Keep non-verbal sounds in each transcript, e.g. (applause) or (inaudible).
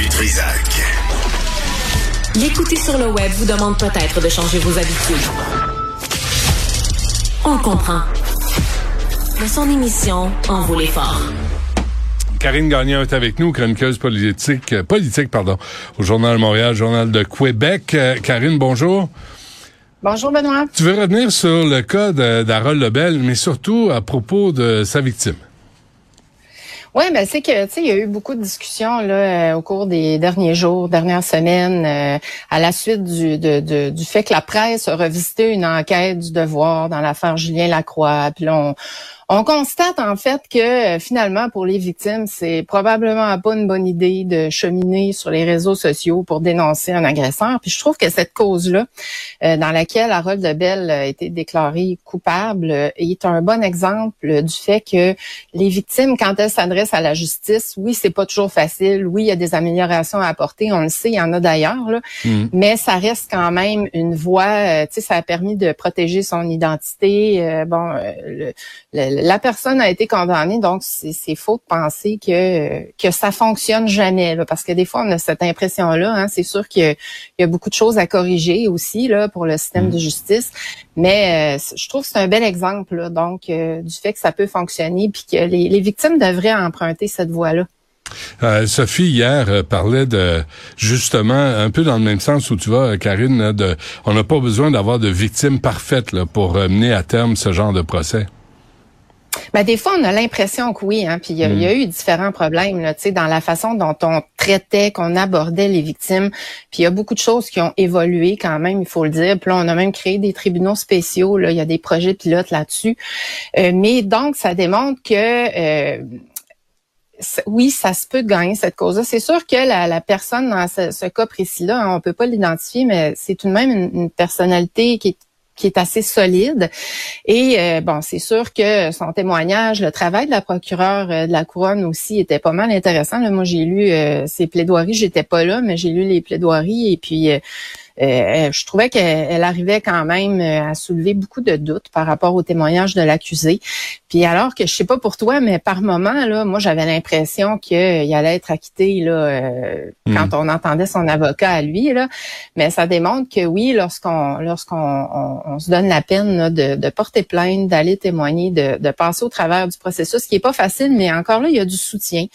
Du Trisac. L'écouter sur le web vous demande peut-être de changer vos habitudes. On comprend. Mais son émission en vaut l'effort. Karine Gagnon est avec nous, chroniqueuse politique, euh, politique pardon, au Journal de Montréal, Journal de Québec. Euh, Karine, bonjour. Bonjour Benoît. Tu veux revenir sur le cas d'Harold Lebel, mais surtout à propos de sa victime. Oui, ben c'est que tu sais, il y a eu beaucoup de discussions là euh, au cours des derniers jours, dernières semaines, euh, à la suite du, de, du fait que la presse a revisité une enquête du devoir dans l'affaire Julien Lacroix. Puis là, on, on constate en fait que euh, finalement pour les victimes, c'est probablement pas une bonne idée de cheminer sur les réseaux sociaux pour dénoncer un agresseur. Puis je trouve que cette cause-là, euh, dans laquelle Harold Bell a été déclaré coupable, euh, est un bon exemple du fait que les victimes, quand elles s'adressent à la justice, oui, c'est pas toujours facile. Oui, il y a des améliorations à apporter. On le sait, il y en a d'ailleurs, mm. mais ça reste quand même une voie. tu sais, ça a permis de protéger son identité. bon, le, la personne a été condamnée, donc c'est faux de penser que que ça fonctionne jamais, parce que des fois on a cette impression-là. Hein, c'est sûr qu'il y, a beaucoup de choses à corriger aussi là pour le système mm. de justice, mais euh, je trouve que c'est un bel exemple donc euh, du fait que ça peut fonctionner, puis que les, victimes devraient emprunter cette voie-là. Euh, Sophie hier parlait de justement un peu dans le même sens où tu vas, Karine, de on n'a pas besoin d'avoir de victimes parfaites là, pour mener à terme ce genre de procès. Ben, des fois, on a l'impression que oui, hein, puis il y, a mm. eu différents problèmes là, dans la façon dont on traitait, qu'on abordait les victimes. Puis il y a beaucoup de choses qui ont évolué quand même, il faut le dire. Puis là, on a même créé des tribunaux spéciaux. Il y a des projets pilotes là-dessus. Euh, mais donc, ça démontre que euh, oui, ça se peut de gagner cette cause-là. C'est sûr que la, personne dans ce, cas précis-là, on peut pas l'identifier, mais c'est tout de même une, une personnalité qui est qui est assez solide. Et euh, bon, c'est sûr que son témoignage, le travail de la procureure euh, de la couronne aussi était pas mal intéressant. moi, j'ai lu euh, ses plaidoiries, j'étais pas là, mais j'ai lu les plaidoiries et puis euh, euh, je trouvais qu'elle arrivait quand même euh, à soulever beaucoup de doutes par rapport au témoignage de l'accusé. Puis alors que je sais pas pour toi, mais par moment là, moi j'avais l'impression qu'il allait être acquitté là hmm. quand on entendait son avocat à lui là. Mais ça démontre que oui, lorsqu'on lorsqu'on on, se donne la peine de, de, porter plainte, d'aller témoigner, de, de, passer au travers du processus, ce qui est pas facile, mais encore là il y a du soutien.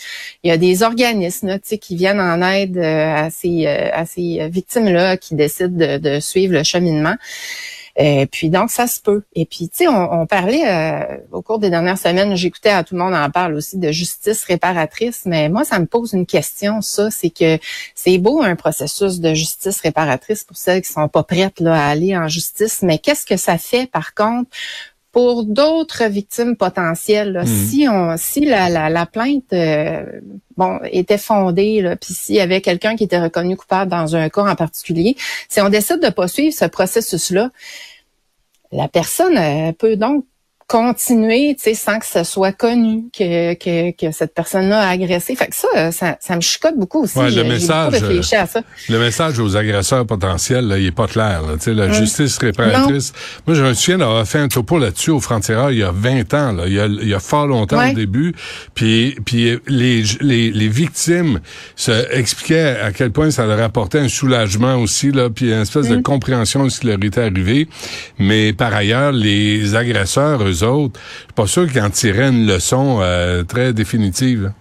Il y a des organismes là, qui viennent en aide à ces à ces victimes là qui décident de, suivre le cheminement. Euh, puis donc ça se peut. Et puis tu sais, on, parlait euh, au cours des dernières semaines, j'écoutais à tout le monde en parle aussi de justice réparatrice, mais moi ça me pose une question. Ça, c'est que c'est beau un processus de justice réparatrice pour celles qui sont pas prêtes là à aller en justice, mais qu'est-ce que ça fait par contre pour d'autres victimes potentielles, mhm. si on, si la, la, plainte euh, bon était fondée, là, puis s'il y avait quelqu'un qui était reconnu coupable dans un cas en particulier, si on décide de poursuivre ce processus-là, la personne peut donc continuer, tu sais, sans que ce soit connu que, que, que cette personne-là a agressé. Fait que ça, ça, ça me chicote beaucoup aussi. Ouais, le message, à ça. Le message aux agresseurs potentiels, là, il est pas clair. Tu sais, la justice réparatrice. Moi, je me souviens d'avoir fait un topo là-dessus au frontières il y a 20 ans, là, il, y a, il y a fort longtemps au début. Puis, puis les, les, les victimes se expliquaient à quel point ça leur apportait un soulagement aussi, là, puis une espèce de mm. compréhension de ce qui leur était arrivé. Mais par ailleurs, les agresseurs, autres, je suis pas sûr qu'ils en tiraient une leçon euh, très définitive.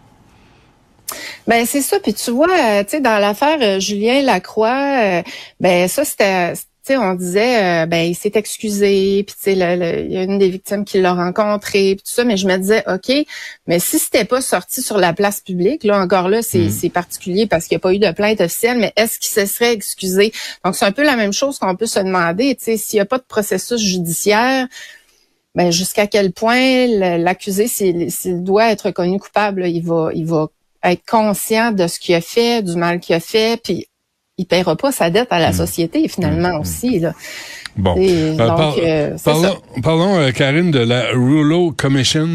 Ben c'est ça. Puis tu vois, euh, tu sais, dans l'affaire euh, Julien Lacroix, ben ça c'était sais, on disait, ben il s'est excusé, puis tu sais, il y a une des victimes qui l'a rencontré, puis tout ça, mais je me disais, ok, mais si c'était pas sorti sur la place publique, là encore là, c'est mm. particulier parce qu'il n'y a pas eu de plainte officielle, mais est-ce qu'il se serait excusé? Donc c'est un peu la même chose qu'on peut se demander, tu sais, s'il n'y a pas de processus judiciaire ben jusqu'à quel point l'accusé, s'il doit être reconnu coupable, il va, il va être conscient de ce qu'il a fait, du mal qu'il a fait, puis il paiera pas sa dette à la hmm. société finalement hmm. aussi. Là. Bon. Euh, donc, euh, parlons, parlons euh, Karine, de la Rouleau Commission.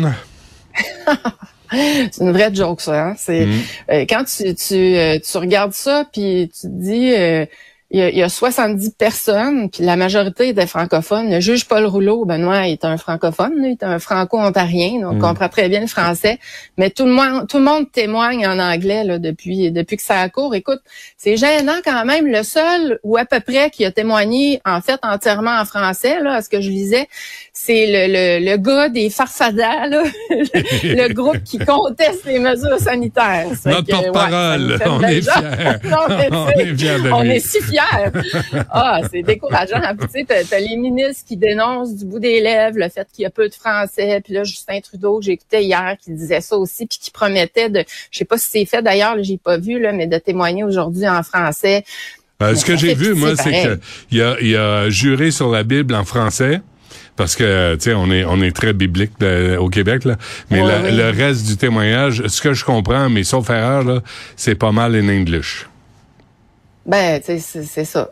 (laughs) c'est une vraie joke, ça. Hein? C'est hmm. quand tu, tu, tu regardes ça, puis tu te dis il y, a, 70 personnes, puis la majorité étaient francophones. Le juge Paul Rouleau, Benoît, est un francophone, il est un franco-ontarien, donc mm. comprend très bien le français. Mais tout le monde, tout le monde témoigne en anglais là, depuis depuis que ça a cours. Écoute, c'est gênant quand même. Le seul ou à peu près qui a témoigné en fait entièrement en français, là, à ce que je lisais, c'est le, le, le, gars des farfadas, là, (laughs) le groupe qui conteste les mesures sanitaires. Notre porte-parole, on, est fiers. (laughs) on est fiers de On est si fiers ah, c'est décourageant. tu sais, t'as, les ministres qui dénoncent du bout des lèvres le fait qu'il y a peu de Français. Puis là, Justin Trudeau, que j'écoutais hier, qui disait ça aussi, puis qui promettait de, je sais pas si c'est fait d'ailleurs, j'ai pas vu là, mais de témoigner aujourd'hui en français. Euh, ce que j'ai vu, moi, c'est qu'il a, il a juré sur la Bible en français parce que tu sais on est on est très biblique au Québec là mais le, reste du témoignage ce que je comprends mais sauf erreur là c'est pas mal in English ben, c'est ça.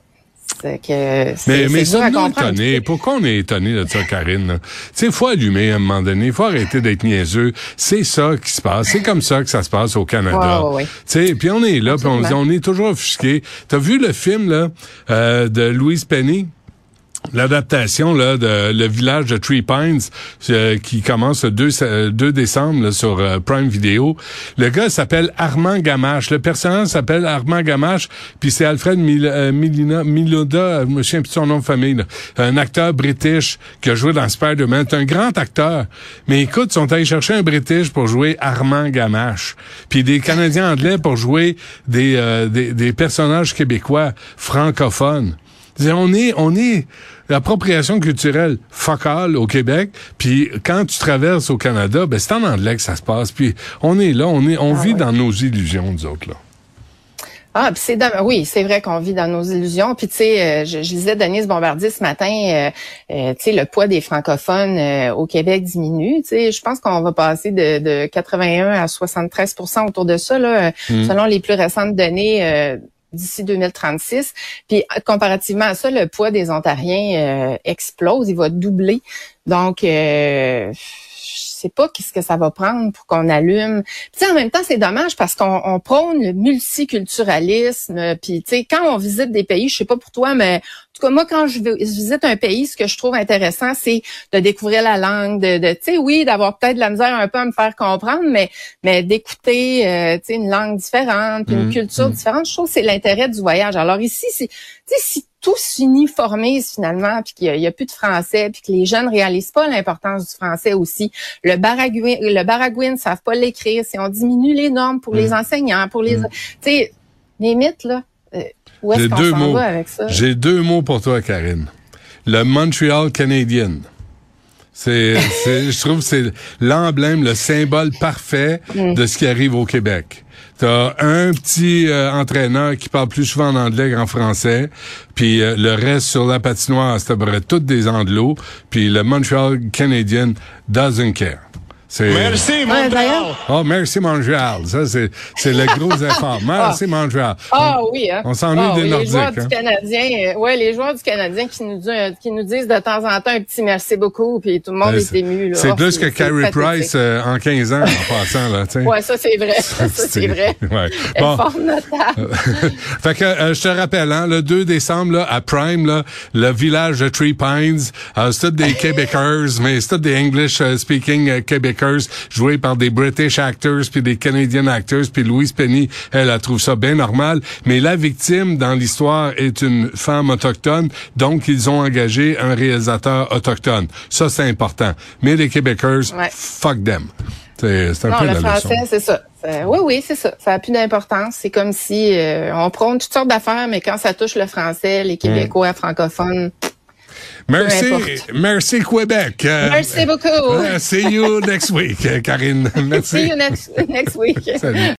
Que mais mais ça nous étonné. Pourquoi on est étonné de ça, Karine? Tu sais, faut allumer à un moment donné. faut arrêter d'être niaiseux. C'est ça qui se passe. C'est comme ça que ça se passe au Canada. Tu sais, puis on est là, puis on, on est toujours offusqué. T'as vu le film là euh, de Louise Penny? L'adaptation là de le village de Three Pines euh, qui commence le 2, 2 décembre sur euh, Prime Video. Le gars s'appelle Armand Gamache. Le personnage s'appelle Armand Gamache, puis c'est Alfred euh, Milina, Miloda, je me souviens plus son nom de famille, un acteur british qui a joué dans Spider-Man. C'est un grand acteur. Mais écoute, ils sont allés chercher un british pour jouer Armand Gamache, puis des Canadiens anglais pour jouer des, des, des personnages québécois francophones. On est, on est l'appropriation culturelle focale au Québec, puis quand tu traverses au Canada, ben c'est en anglais que ça se passe. Puis on est là, on est, on ah vit dans nos illusions, nous autres là. Ah, puis c'est oui, c'est vrai qu'on vit dans nos illusions. Puis tu sais, euh, je, je, lisais Denise Bombardier ce matin, euh, euh, tu sais, le poids des francophones au Québec diminue. Tu sais, je pense qu'on va passer de, de 81 à 73% autour de ça, là, hmm. selon les plus récentes données d'ici 2036. Puis comparativement à ça, le poids des Ontariens euh, explose, il va doubler. Donc, euh, sais pas qu'est-ce que ça va prendre pour qu'on allume. Puis en même temps, c'est dommage parce qu'on prône le multiculturalisme. Puis tu sais, quand on visite des pays, je sais pas pour toi, mais en tout cas, moi, quand je, visite un pays, ce que je trouve intéressant, c'est de découvrir la langue, de, de tu sais, oui, d'avoir peut-être de la misère un peu à me faire comprendre, mais, mais d'écouter, euh, tu sais, une langue différente, une mmh, culture mmh. différente. Je trouve que c'est l'intérêt du voyage. Alors ici, c'est, tu sais, si tout s'uniformise finalement, puis qu'il y, a plus de français, puis que les jeunes réalisent pas l'importance du français aussi. Le baragouin, le baragouin ne savent pas l'écrire. Si on diminue les normes pour les mmh. enseignants, pour les, tu sais, les mythes là. Euh, j'ai deux mots. J'ai deux mots pour toi, Karine. Le Montreal Canadian. (laughs) C'est, je trouve, c'est l'emblème, le symbole parfait mm. de ce qui arrive au Québec. T'as un petit euh, entraîneur qui parle plus souvent en anglais qu'en français, puis euh, le reste sur la patinoire, c'est à peu près toutes des anglos, puis le Montreal Canadian doesn't care. Merci, Montréal. oh, merci, Montréal. Ça, c'est, c'est le gros (laughs) effort. Merci, ah. Montréal. Ah oui, hein. On s'ennuie ah, des oui, Nordiques. Les joueurs hein. du Canadien, euh, ouais, les joueurs du Canadien qui nous, disent, qui nous disent de temps en temps un petit merci beaucoup, puis tout le monde est, ému. C'est plus que Carey Price euh, en 15 ans, en passant. Là, t'sais. Ouais, ça, c'est vrai. (laughs) Ça, c'est vrai. (laughs) ouais. Bon. notable. fait que euh, je te rappelle, hein, le 2 décembre, là, à Prime, là, le village de Three Pines, euh, c'est des Québécois, mais c'est des English-speaking Québécois joué par des British actors puis des Canadian actors puis Louise Penny, elle, elle trouve ça bien normal. Mais la victime dans l'histoire est une femme autochtone, donc ils ont engagé un réalisateur autochtone. Ça, c'est important. Mais les Québécois, fuck them. C'est un non, peu le français, c'est ça. Oui, oui, c'est ça. Ça a plus d'importance. C'est comme si euh, on prône toutes sortes d'affaires, mais quand ça touche le français, les Québécois francophones, Merci, merci Québec. Euh, merci beaucoup. see you next week, Karine. Merci. (laughs) See you next, next week. Salut.